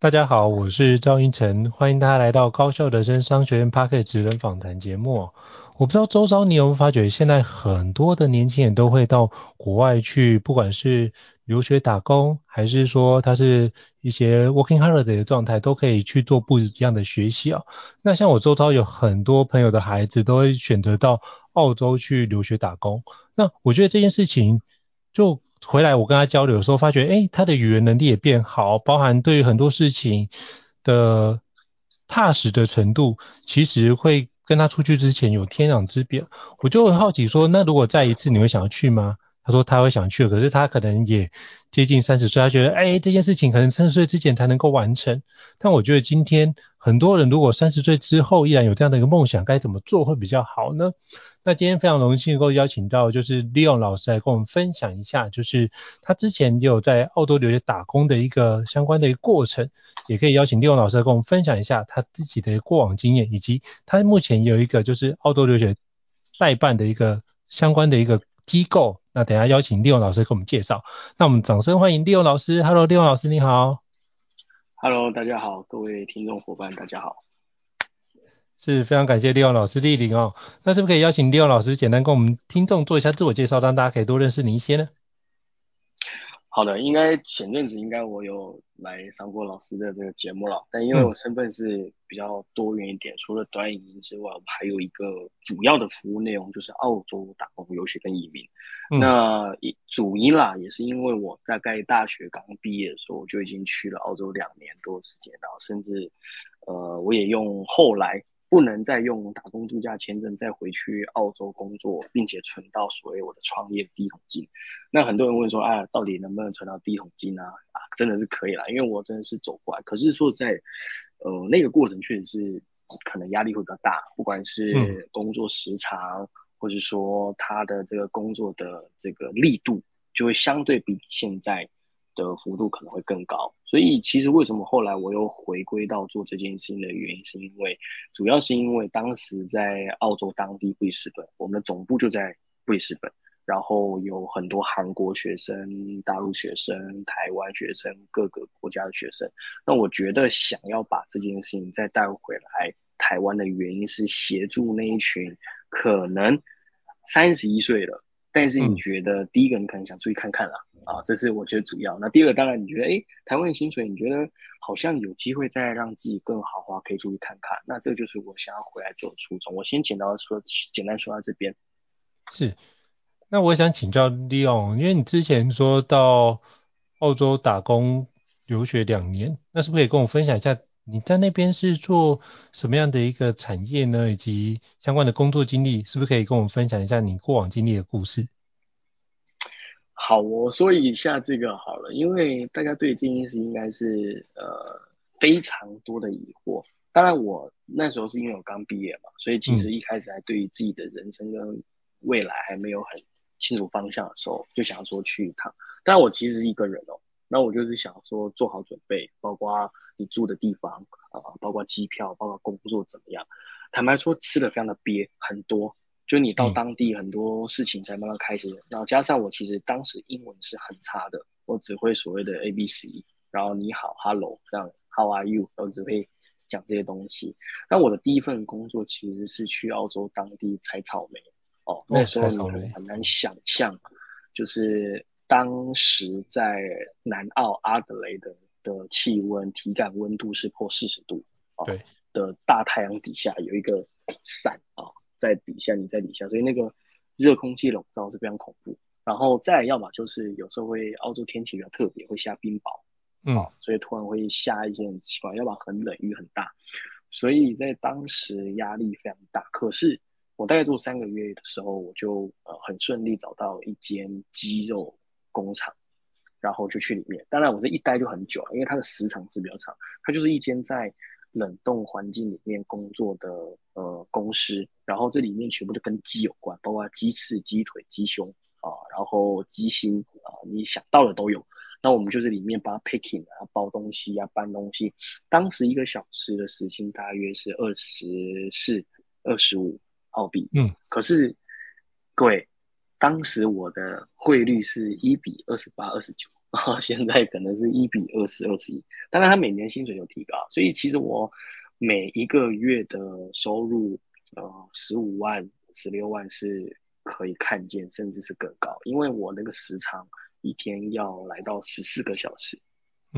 大家好，我是赵英成，欢迎大家来到高校人生商学院 Podcast 职人访谈节目。我不知道周遭你有没有发觉，现在很多的年轻人都会到国外去，不管是留学打工，还是说他是一些 working holiday 的状态，都可以去做不一样的学习啊。那像我周遭有很多朋友的孩子都会选择到澳洲去留学打工。那我觉得这件事情就。回来我跟他交流的时候，发觉诶，他的语言能力也变好，包含对于很多事情的踏实的程度，其实会跟他出去之前有天壤之别。我就很好奇说，那如果再一次，你会想要去吗？他说他会想去，可是他可能也接近三十岁，他觉得诶，这件事情可能三十岁之前才能够完成。但我觉得今天很多人如果三十岁之后依然有这样的一个梦想，该怎么做会比较好呢？那今天非常荣幸能够邀请到就是 Leon 老师来跟我们分享一下，就是他之前有在澳洲留学打工的一个相关的一个过程，也可以邀请 Leon 老师来跟我们分享一下他自己的过往经验，以及他目前有一个就是澳洲留学代办的一个相关的一个机构。那等下邀请 Leon 老师给我们介绍。那我们掌声欢迎 Leon 老师。Hello，Leon 老师你好。Hello，大家好，各位听众伙伴大家好。是非常感谢 Leon 老师莅临哦，那是不是可以邀请 Leon 老师简单跟我们听众做一下自我介绍，让大家可以多认识你一些呢？好的，应该前阵子应该我有来上过老师的这个节目了，但因为我身份是比较多元一点，嗯、除了短影音之外，我还有一个主要的服务内容就是澳洲打工游学跟移民。嗯、那主因啦，也是因为我在大概大学刚毕业的时候，我就已经去了澳洲两年多时间，然后甚至呃，我也用后来。不能再用打工度假签证再回去澳洲工作，并且存到所谓我的创业第一桶金。那很多人问说，啊，到底能不能存到第一桶金啊？啊，真的是可以啦，因为我真的是走过来。可是说在，呃，那个过程确实是可能压力会比较大，不管是工作时长，嗯、或是说他的这个工作的这个力度，就会相对比现在。的幅度可能会更高，所以其实为什么后来我又回归到做这件事情的原因，是因为主要是因为当时在澳洲当地布里斯本，我们的总部就在布里斯本，然后有很多韩国学生、大陆学生、台湾学生、各个国家的学生。那我觉得想要把这件事情再带回来台湾的原因是协助那一群可能三十一岁了。但是你觉得第一个你可能想出去看看啦，嗯、啊，这是我觉得主要。那第二个当然你觉得，诶，台湾的薪水你觉得好像有机会再让自己更好的话，可以出去看看。那这就是我想要回来做的初衷。我先简单说，简单说到这边。是，那我想请教 Leon，因为你之前说到澳洲打工留学两年，那是不是可以跟我分享一下？你在那边是做什么样的一个产业呢？以及相关的工作经历，是不是可以跟我们分享一下你过往经历的故事？好，我说一下这个好了，因为大家对这件事应该是呃非常多的疑惑。当然，我那时候是因为我刚毕业嘛，所以其实一开始还对于自己的人生跟未来还没有很清楚方向的时候，就想说去一趟。但我其实是一个人哦。那我就是想说做好准备，包括你住的地方啊、呃，包括机票，包括工作怎么样。坦白说，吃的非常的憋，很多。就你到当地很多事情才慢慢开始。嗯、然后加上我其实当时英文是很差的，我只会所谓的 A B C，然后你好，Hello，这样 How are you，我只会讲这些东西。那我的第一份工作其实是去澳洲当地采草莓哦，那时候你很难想象，就是。当时在南澳阿德雷德的气温体感温度是破四十度哦，对的大太阳底下有一个伞啊在底下，你在底下，所以那个热空气笼罩是非常恐怖。然后再要么就是有时候会澳洲天气比较特别，会下冰雹，嗯，所以突然会下一些很奇怪，要么很冷雨很大，所以在当时压力非常大。可是我大概做三个月的时候，我就呃很顺利找到一间鸡肉。工厂，然后就去里面。当然，我这一待就很久了，因为它的时长是比较长。它就是一间在冷冻环境里面工作的呃公司，然后这里面全部都跟鸡有关，包括鸡翅、鸡腿、鸡胸啊，然后鸡心啊，你想到的都有。那我们就是里面帮它 picking 啊，包东西啊，搬东西。当时一个小时的时薪大约是二十四、二十五澳币。嗯，可是各位，当时我的汇率是一比二十八、二十九。然后现在可能是一比二十、二十一，当然他每年薪水有提高，所以其实我每一个月的收入，呃，十五万、十六万是可以看见，甚至是更高，因为我那个时长一天要来到十四个小时，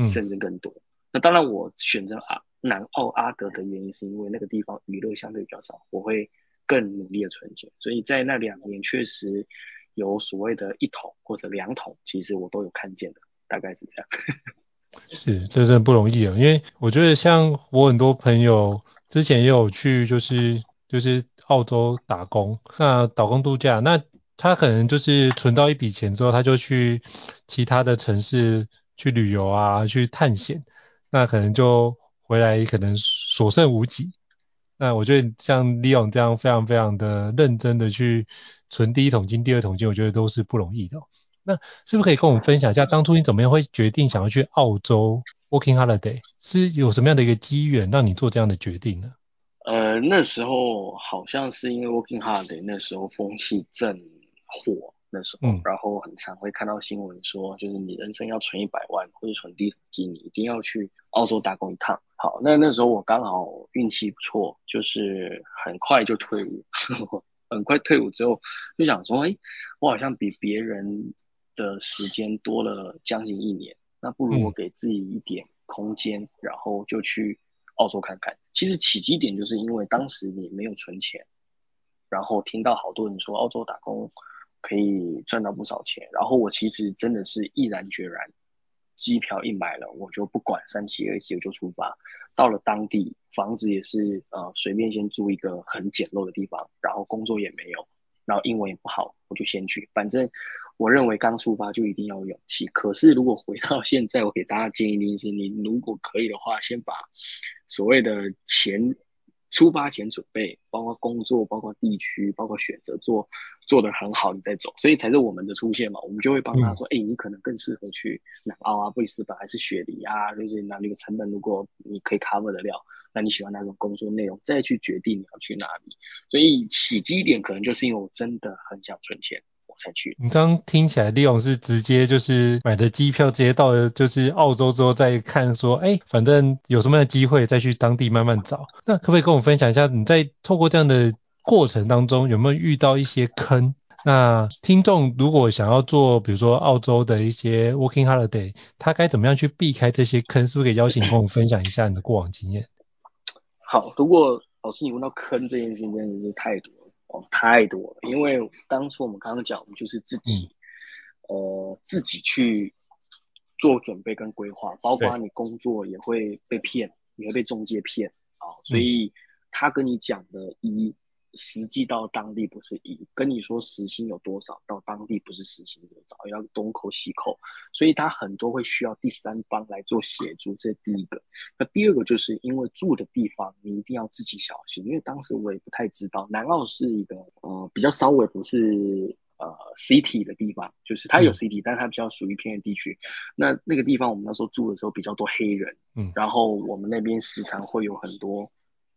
甚至更多。嗯、那当然我选择阿南澳阿德的原因是因为那个地方娱乐相对比较少，我会更努力的存钱，所以在那两年确实。有所谓的一桶或者两桶，其实我都有看见的，大概是这样。是，这真的不容易啊，因为我觉得像我很多朋友之前也有去，就是就是澳洲打工，那打工度假，那他可能就是存到一笔钱之后，他就去其他的城市去旅游啊，去探险，那可能就回来可能所剩无几。那我觉得像利用这样非常非常的认真的去。存第一桶金、第二桶金，我觉得都是不容易的。那是不是可以跟我们分享一下，当初你怎么样会决定想要去澳洲 Working Holiday？是有什么样的一个机缘让你做这样的决定呢？呃，那时候好像是因为 Working Holiday 那时候风气正火，那时候，嗯、然后很常会看到新闻说，就是你人生要存一百万或者存第一桶金，你一定要去澳洲打工一趟。好，那那时候我刚好运气不错，就是很快就退伍。很快退伍之后，就想说，哎，我好像比别人的时间多了将近一年，那不如我给自己一点空间，嗯、然后就去澳洲看看。其实起基点就是因为当时你没有存钱，然后听到好多人说澳洲打工可以赚到不少钱，然后我其实真的是毅然决然。机票一买了，我就不管三七二十一，就出发。到了当地，房子也是呃随便先租一个很简陋的地方，然后工作也没有，然后英文也不好，我就先去。反正我认为刚出发就一定要有勇气。可是如果回到现在，我给大家建议的是，你如果可以的话，先把所谓的钱。出发前准备，包括工作，包括地区，包括选择做做得很好，你再走，所以才是我们的出现嘛。我们就会帮他说，哎、嗯欸，你可能更适合去南澳啊、布里斯本还是雪梨啊，就是那那个成本如果你可以 cover 得了，那你喜欢哪种工作内容，再去决定你要去哪里。所以起基点可能就是因为我真的很想存钱。才去。你刚刚听起来，Leon 是直接就是买的机票，直接到了就是澳洲之后再看说，哎，反正有什么样的机会再去当地慢慢找。那可不可以跟我分享一下，你在透过这样的过程当中有没有遇到一些坑？那听众如果想要做，比如说澳洲的一些 Working Holiday，他该怎么样去避开这些坑？是不是可以邀请你跟我们分享一下你的过往经验？好，如果老师你问到坑这件事情，真的是太多。哦，太多了，因为当初我们刚刚讲，我们就是自己，嗯、呃，自己去做准备跟规划，包括你工作也会被骗，也会被中介骗啊，所以他跟你讲的一。实际到当地不是一跟你说时薪有多少，到当地不是时薪多少，要东扣西扣，所以他很多会需要第三方来做协助，这是第一个。那第二个就是因为住的地方你一定要自己小心，因为当时我也不太知道，南澳是一个呃比较稍微不是呃 city 的地方，就是它有 city，、嗯、但它比较属于偏远地区。那那个地方我们那时候住的时候比较多黑人，嗯，然后我们那边时常会有很多。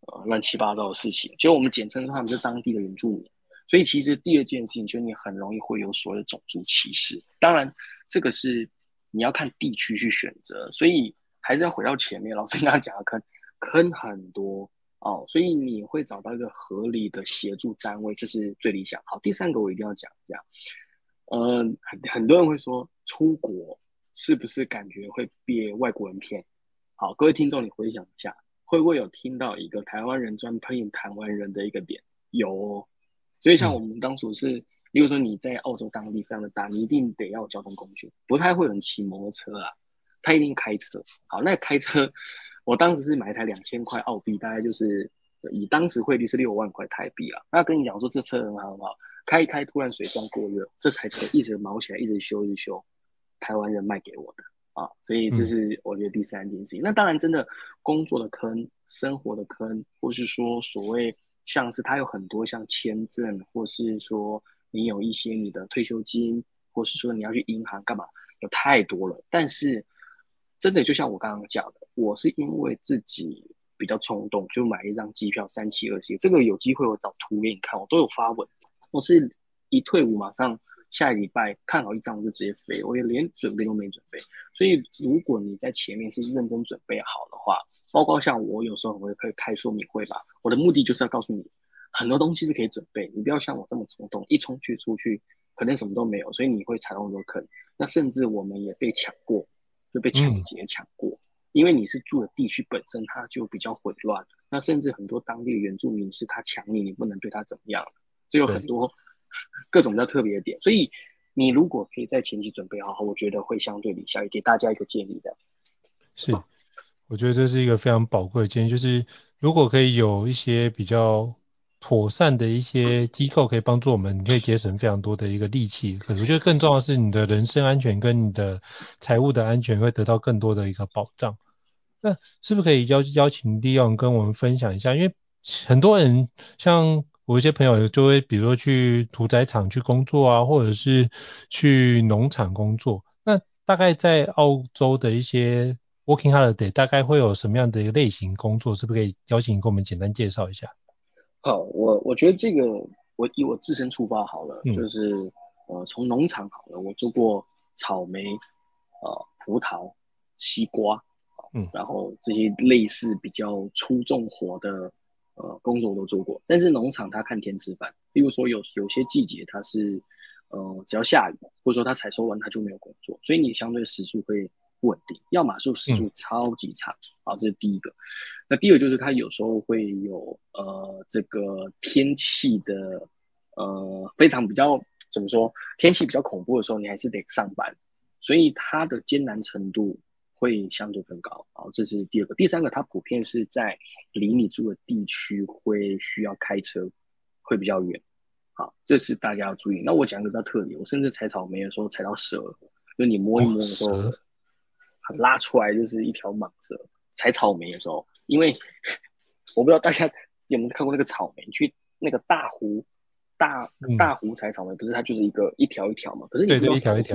呃，乱七八糟的事情，就我们简称他们是当地的原住民，所以其实第二件事情就是你很容易会有所谓的种族歧视。当然，这个是你要看地区去选择，所以还是要回到前面，老师刚刚讲的坑坑很多哦，所以你会找到一个合理的协助单位，这是最理想。好，第三个我一定要讲一下，嗯、呃，很很多人会说出国是不是感觉会被外国人骗？好，各位听众，你回想一下。会不会有听到一个台湾人专喷台湾人的一个点？有哦，所以像我们当初是，例如说你在澳洲当地非常的大，你一定得要有交通工具，不太会有人骑摩托车啊，他一定开车。好，那开车，我当时是买一台两千块澳币，大概就是以当时汇率是六万块台币啊。那跟你讲说这车很好很好，开一开突然水箱过热，这台车一直毛起来，一直修一直修，台湾人卖给我的。啊，所以这是我觉得第三件事情。嗯、那当然，真的工作的坑生活的坑，或是说所谓像是它有很多像签证，或是说你有一些你的退休金，或是说你要去银行干嘛，有太多了。但是真的就像我刚刚讲的，我是因为自己比较冲动，就买一张机票三七二十一，这个有机会我找图给你看，我都有发文。我是一退伍马上下一礼拜看好一张我就直接飞，我也连准备都没准备。所以如果你在前面是认真准备好的话，包括像我有时候我也可以开说明会吧，我的目的就是要告诉你很多东西是可以准备，你不要像我这么冲动，一冲去出去可能什么都没有，所以你会踩到很多坑。那甚至我们也被抢过，就被抢劫抢过，嗯、因为你是住的地区本身它就比较混乱，那甚至很多当地原住民是他抢你，你不能对他怎么样，这有很多各种比较特别的点，所以你如果可以在前期准备好，我觉得会相对理想，也给大家一个建议这样。是。我觉得这是一个非常宝贵的建议，就是如果可以有一些比较妥善的一些机构可以帮助我们，你可以节省非常多的一个力气。可是我觉得更重要的是你的人身安全跟你的财务的安全会得到更多的一个保障。那是不是可以邀邀请利用跟我们分享一下？因为很多人像我一些朋友就会比如说去屠宰场去工作啊，或者是去农场工作。那大概在澳洲的一些 Working holiday 大概会有什么样的一个类型工作？是不是可以邀请你跟我们简单介绍一下？好，我我觉得这个我以我自身出发好了，嗯、就是呃从农场好了，我做过草莓、呃葡萄、西瓜，嗯，然后这些类似比较粗重活的呃工作我都做过。但是农场它看天吃饭，例如说有有些季节它是呃只要下雨，或者说它采收完它就没有工作，所以你相对时速会。不稳定，要么就时速超级长，啊、嗯，这是第一个。那第二个就是它有时候会有呃这个天气的呃非常比较怎么说，天气比较恐怖的时候，你还是得上班，所以它的艰难程度会相对更高。好，这是第二个。第三个，它普遍是在离你住的地区会需要开车，会比较远。好，这是大家要注意。那我讲一个比较特别，我甚至采草莓的时候采到蛇，就你摸一摸的时候。哦拉出来就是一条蟒蛇，采草莓的时候，因为我不知道大家有没有看过那个草莓，去那个大湖大大湖采草莓，不是它就是一个一条一条嘛？可是你不知道是不是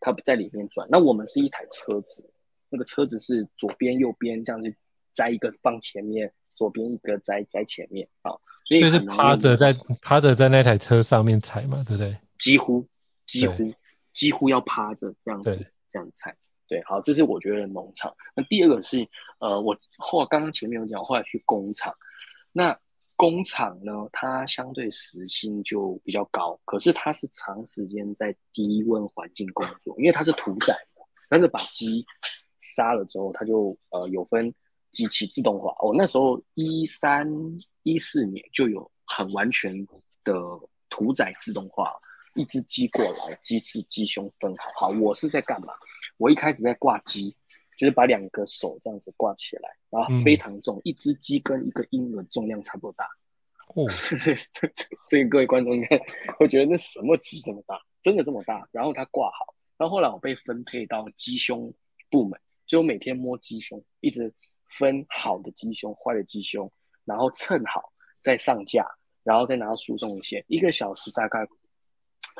它不在里面转。那我们是一台车子，那个车子是左边右边这样子摘一个放前面，左边一个摘摘前面啊，所以就是趴着在趴着在那台车上面踩嘛，对不对？几乎几乎几乎要趴着这样子这样踩。对，好，这是我觉得农场。那第二个是，呃，我后刚刚前面有讲，后来去工厂。那工厂呢，它相对时薪就比较高，可是它是长时间在低温环境工作，因为它是屠宰，但是把鸡杀了之后，它就呃有分机器自动化。哦，那时候一三一四年就有很完全的屠宰自动化。一只鸡过来，鸡翅、鸡胸分好。好，我是在干嘛？我一开始在挂鸡，就是把两个手这样子挂起来，然后非常重，嗯、一只鸡跟一个婴儿重量差不多大。哦，这个各位观众应该会觉得那什么鸡这么大？真的这么大？然后它挂好，然后后来我被分配到鸡胸部门，就我每天摸鸡胸，一直分好的鸡胸、坏的鸡胸，然后称好再上架，然后再拿到输送线，一个小时大概。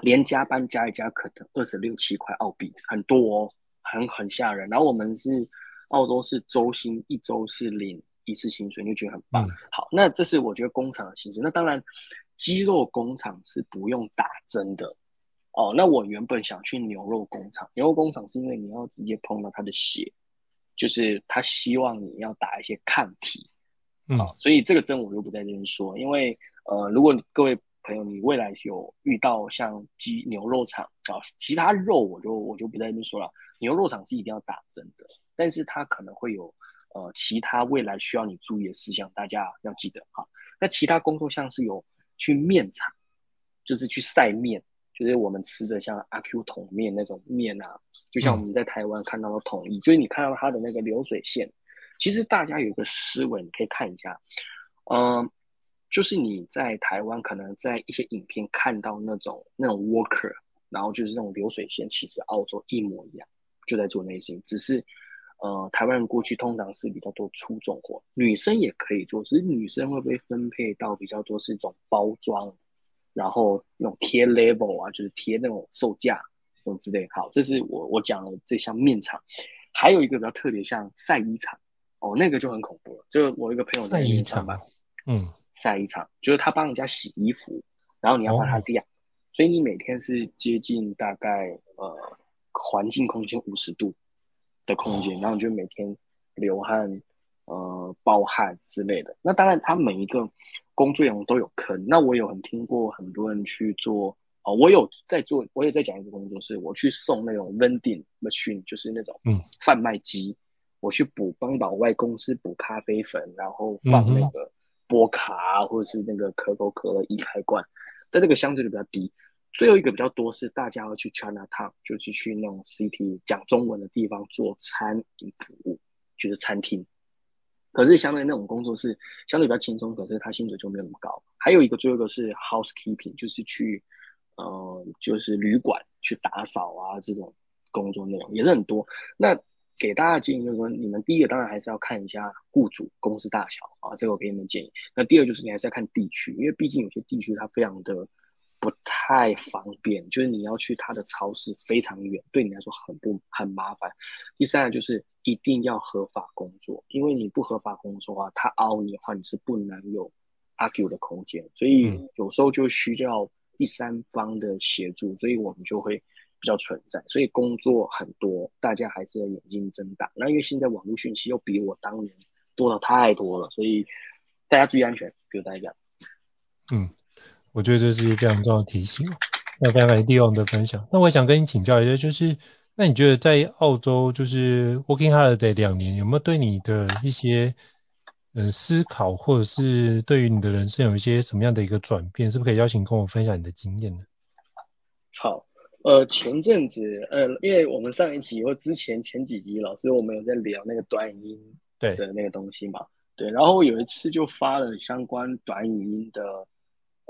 连加班加一加，可能二十六七块澳币，很多哦，很很吓人。然后我们是澳洲是周薪，一周是领一次薪水，你就觉得很棒。嗯、好，那这是我觉得工厂的薪资。那当然，鸡肉工厂是不用打针的哦。那我原本想去牛肉工厂，牛肉工厂是因为你要直接碰到它的血，就是他希望你要打一些抗体。嗯、哦，所以这个针我就不在这边说，因为呃，如果各位。朋友，你未来有遇到像鸡牛肉厂啊，其他肉我就我就不在这边说了。牛肉厂是一定要打针的，但是它可能会有呃其他未来需要你注意的事项，大家要记得哈。那其他工作像是有去面厂，就是去晒面，就是我们吃的像阿 Q 桶面那种面啊，就像我们在台湾看到的统一，嗯、就是你看到它的那个流水线，其实大家有一个思维，你可以看一下，嗯、呃。就是你在台湾可能在一些影片看到那种那种 worker，然后就是那种流水线，其实澳洲一模一样，就在做那些，只是呃，台湾人过去通常是比较多出重活，女生也可以做，只是女生会被分配到比较多是一种包装，然后那种贴 label 啊，就是贴那种售价什么之类。好，这是我我讲的这项面场，还有一个比较特别，像晒衣场，哦，那个就很恐怖了。就我一个朋友在那边上班，嗯，晒衣场就是他帮人家洗衣服，然后你要帮他晾，哦、所以你每天是接近大概呃环境空间五十度。的空间，然后你就每天流汗、呃暴汗之类的。那当然，他每一个工作人员都有坑。那我有很听过很多人去做，哦，我有在做，我也在讲一个工作，是我去送那种 vending machine，就是那种嗯贩卖机，嗯、我去补帮老外公司补咖啡粉，然后放那个波卡啊或者是那个可口可乐易开罐，但这个相对就比较低。最后一个比较多是大家要去 Chinatown，就是去那种 city 讲中文的地方做餐饮服务，就是餐厅。可是相对那种工作是相对比较轻松，可是他薪水就没有那么高。还有一个最后一个是 housekeeping，就是去呃就是旅馆去打扫啊这种工作内容也是很多。那给大家建议就是说，你们第一个当然还是要看一下雇主公司大小啊，这个我给你们建议。那第二就是你还是要看地区，因为毕竟有些地区它非常的。不太方便，就是你要去它的超市非常远，对你来说很不很麻烦。第三个就是一定要合法工作，因为你不合法工作啊，他凹你的话，你是不能有 argue 的空间，所以有时候就需要第三方的协助，所以我们就会比较存在。所以工作很多，大家还是要眼睛睁大。那因为现在网络讯息又比我当年多了太多了，所以大家注意安全，比如大家，嗯。我觉得这是一个非常重要的提醒。那非常感谢 Dion 的分享。那我想跟你请教一下，就是那你觉得在澳洲就是 Working Holiday 两年，有没有对你的一些呃思考，或者是对于你的人生有一些什么样的一个转变？是不是可以邀请跟我分享你的经验呢？好，呃，前阵子，呃，因为我们上一集或之前前几集，老师我们有在聊那个短语音对的那个东西嘛，对，对，然后有一次就发了相关短语音的。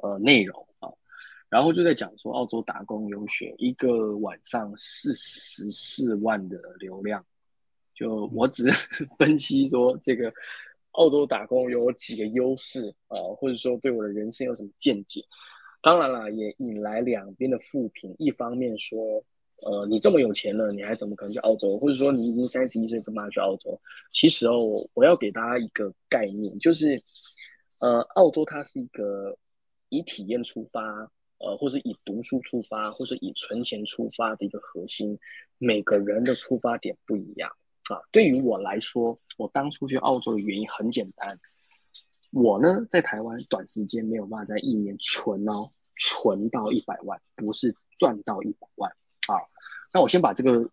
呃，内容啊，然后就在讲说澳洲打工游学一个晚上四十四万的流量，就我只 分析说这个澳洲打工有几个优势啊，或者说对我的人生有什么见解。当然了，也引来两边的负评，一方面说，呃，你这么有钱了，你还怎么可能去澳洲？或者说你已经三十一岁，怎么还去澳洲？其实哦，我要给大家一个概念，就是呃，澳洲它是一个。以体验出发，呃，或是以读书出发，或是以存钱出发的一个核心，每个人的出发点不一样啊。对于我来说，我当初去澳洲的原因很简单，我呢在台湾短时间没有办法在一年存哦，存到一百万，不是赚到一百万啊。那我先把这个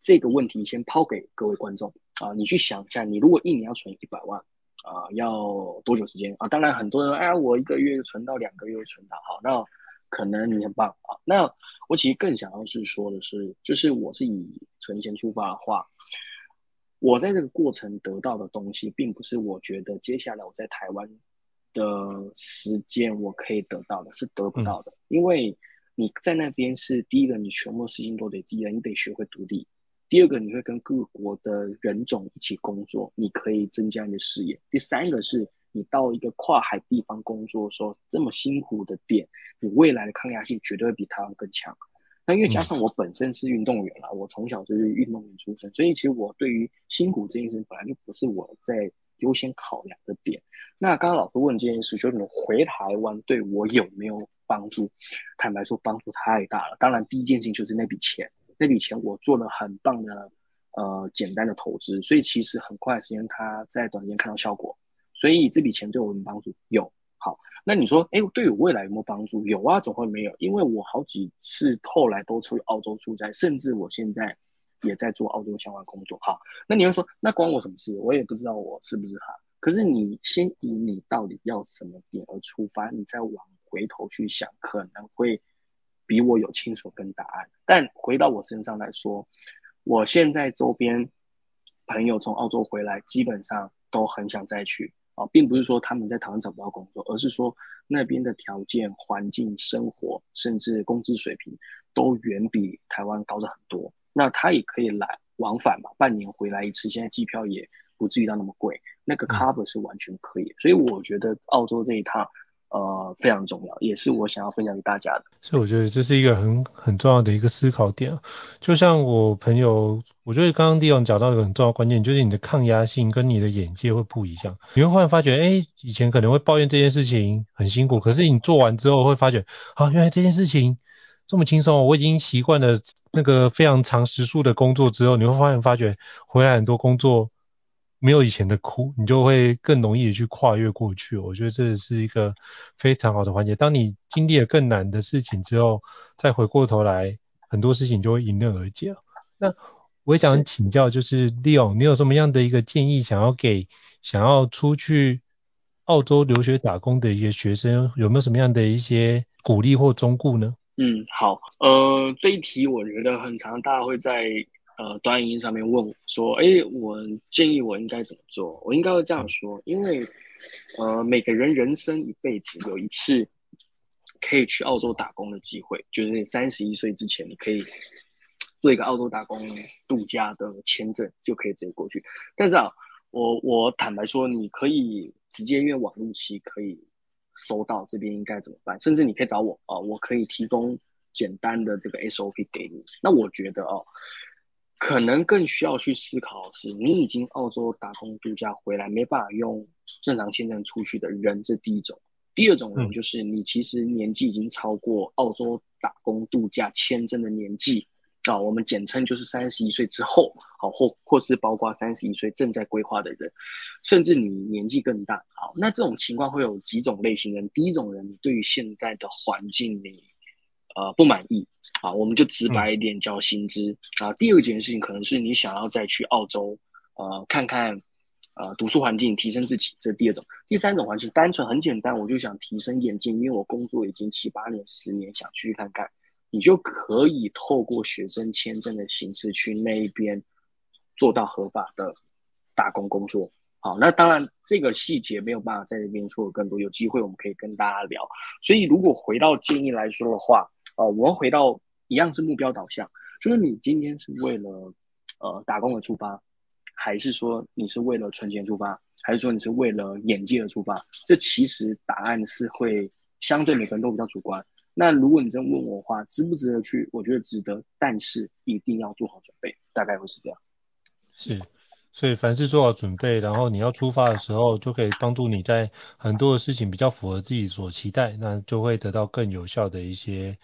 这个问题先抛给各位观众啊，你去想一下，你如果一年要存一百万。啊、要多久时间啊？当然，很多人哎，我一个月存到两个月存到好，那可能你很棒啊。那我其实更想要是说的是，就是我是以存钱出发的话，我在这个过程得到的东西，并不是我觉得接下来我在台湾的时间我可以得到的，是得不到的。嗯、因为你在那边是第一个，你全部事情都得自己来，你得学会独立。第二个，你会跟各国的人种一起工作，你可以增加你的视野。第三个是，你到一个跨海地方工作说，这么辛苦的点，你未来的抗压性绝对会比台湾更强。那因为加上我本身是运动员啦，我从小就是运动员出身，所以其实我对于辛苦这件事本来就不是我在优先考量的点。那刚刚老师问这件事，就是你回台湾对我有没有帮助？坦白说，帮助太大了。当然，第一件事情就是那笔钱。那笔钱我做了很棒的呃简单的投资，所以其实很快的时间他在短时间看到效果，所以这笔钱对我有没有帮助？有。好，那你说，哎，对我未来有没有帮助？有啊，怎么会没有？因为我好几次后来都出去澳洲出差，甚至我现在也在做澳洲相关工作。好，那你会说，那关我什么事？我也不知道我是不是哈。可是你先以你到底要什么点而出发，你再往回头去想，可能会。比我有清楚跟答案，但回到我身上来说，我现在周边朋友从澳洲回来，基本上都很想再去啊，并不是说他们在台湾找不到工作，而是说那边的条件、环境、生活，甚至工资水平都远比台湾高的很多。那他也可以来往返嘛，半年回来一次，现在机票也不至于到那么贵，那个 cover 是完全可以，嗯、所以我觉得澳洲这一趟。呃，非常重要，也是我想要分享给大家的。所以我觉得这是一个很很重要的一个思考点。就像我朋友，我觉得刚刚 Leon 讲到一个很重要关键，就是你的抗压性跟你的眼界会不一样。你会忽然发觉，哎，以前可能会抱怨这件事情很辛苦，可是你做完之后会发觉，啊，原来这件事情这么轻松，我已经习惯了那个非常长时数的工作之后，你会发现发觉回来很多工作。没有以前的苦，你就会更容易的去跨越过去。我觉得这是一个非常好的环节。当你经历了更难的事情之后，再回过头来，很多事情就会迎刃而解了。那我也想请教，就是 Leon，你有什么样的一个建议，想要给想要出去澳洲留学打工的一些学生，有没有什么样的一些鼓励或忠告呢？嗯，好，呃，这一题我觉得很常，大家会在。呃，短影音上面问我说，哎，我建议我应该怎么做？我应该会这样说，因为呃，每个人人生一辈子有一次可以去澳洲打工的机会，就是三十一岁之前，你可以做一个澳洲打工度假的签证，就可以直接过去。但是啊，我我坦白说，你可以直接用网络期可以收到这边应该怎么办？甚至你可以找我啊，我可以提供简单的这个 SOP 给你。那我觉得哦。可能更需要去思考的是，你已经澳洲打工度假回来，没办法用正常签证出去的人，这第一种。第二种人就是你其实年纪已经超过澳洲打工度假签证的年纪啊，我们简称就是三十一岁之后，好，或或是包括三十一岁正在规划的人，甚至你年纪更大，好，那这种情况会有几种类型人。第一种人，你对于现在的环境你呃不满意。啊，我们就直白一点叫薪资、嗯、啊。第二件事情可能是你想要再去澳洲，呃，看看呃读书环境，提升自己，这是第二种。第三种环境单纯很简单，我就想提升眼界，因为我工作已经七八年、十年，想去看看。你就可以透过学生签证的形式去那一边做到合法的打工工作。好，那当然这个细节没有办法在这边说的更多，有机会我们可以跟大家聊。所以如果回到建议来说的话，呃，我们回到。一样是目标导向，就是你今天是为了呃打工而出发，还是说你是为了存钱出发，还是说你是为了眼界而出发？这其实答案是会相对每个人都比较主观。那如果你真问我的话，值不值得去？我觉得值得，但是一定要做好准备，大概会是这样。是，所以凡事做好准备，然后你要出发的时候，就可以帮助你在很多的事情比较符合自己所期待，那就会得到更有效的一些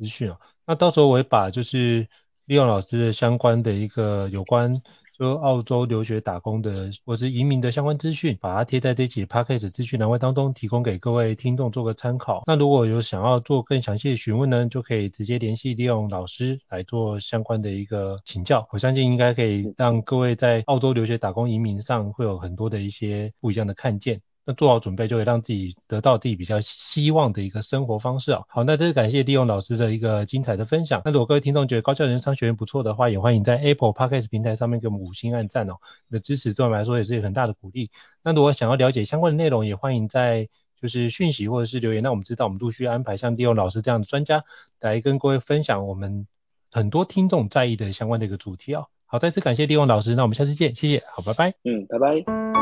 资讯啊。那到时候我会把就是利用老师的相关的一个有关就澳洲留学打工的或是移民的相关资讯，把它贴在这期 podcast 资讯栏位当中，提供给各位听众做个参考。那如果有想要做更详细的询问呢，就可以直接联系利用老师来做相关的一个请教。我相信应该可以让各位在澳洲留学打工移民上会有很多的一些不一样的看见。那做好准备，就会让自己得到自己比较希望的一个生活方式啊。好，那这是感谢利用老师的一个精彩的分享。那如果各位听众觉得高效人生商学院不错的话，也欢迎在 Apple Podcast 平台上面给我们五星按赞哦。你的支持对我们来说也是一个很大的鼓励。那如果想要了解相关的内容，也欢迎在就是讯息或者是留言，那我们知道我们陆续安排像利用老师这样的专家来跟各位分享我们很多听众在意的相关的一个主题哦。好，再次感谢利用老师，那我们下次见，谢谢，好，拜拜。嗯，拜拜。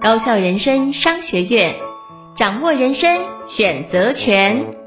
高校人生商学院，掌握人生选择权。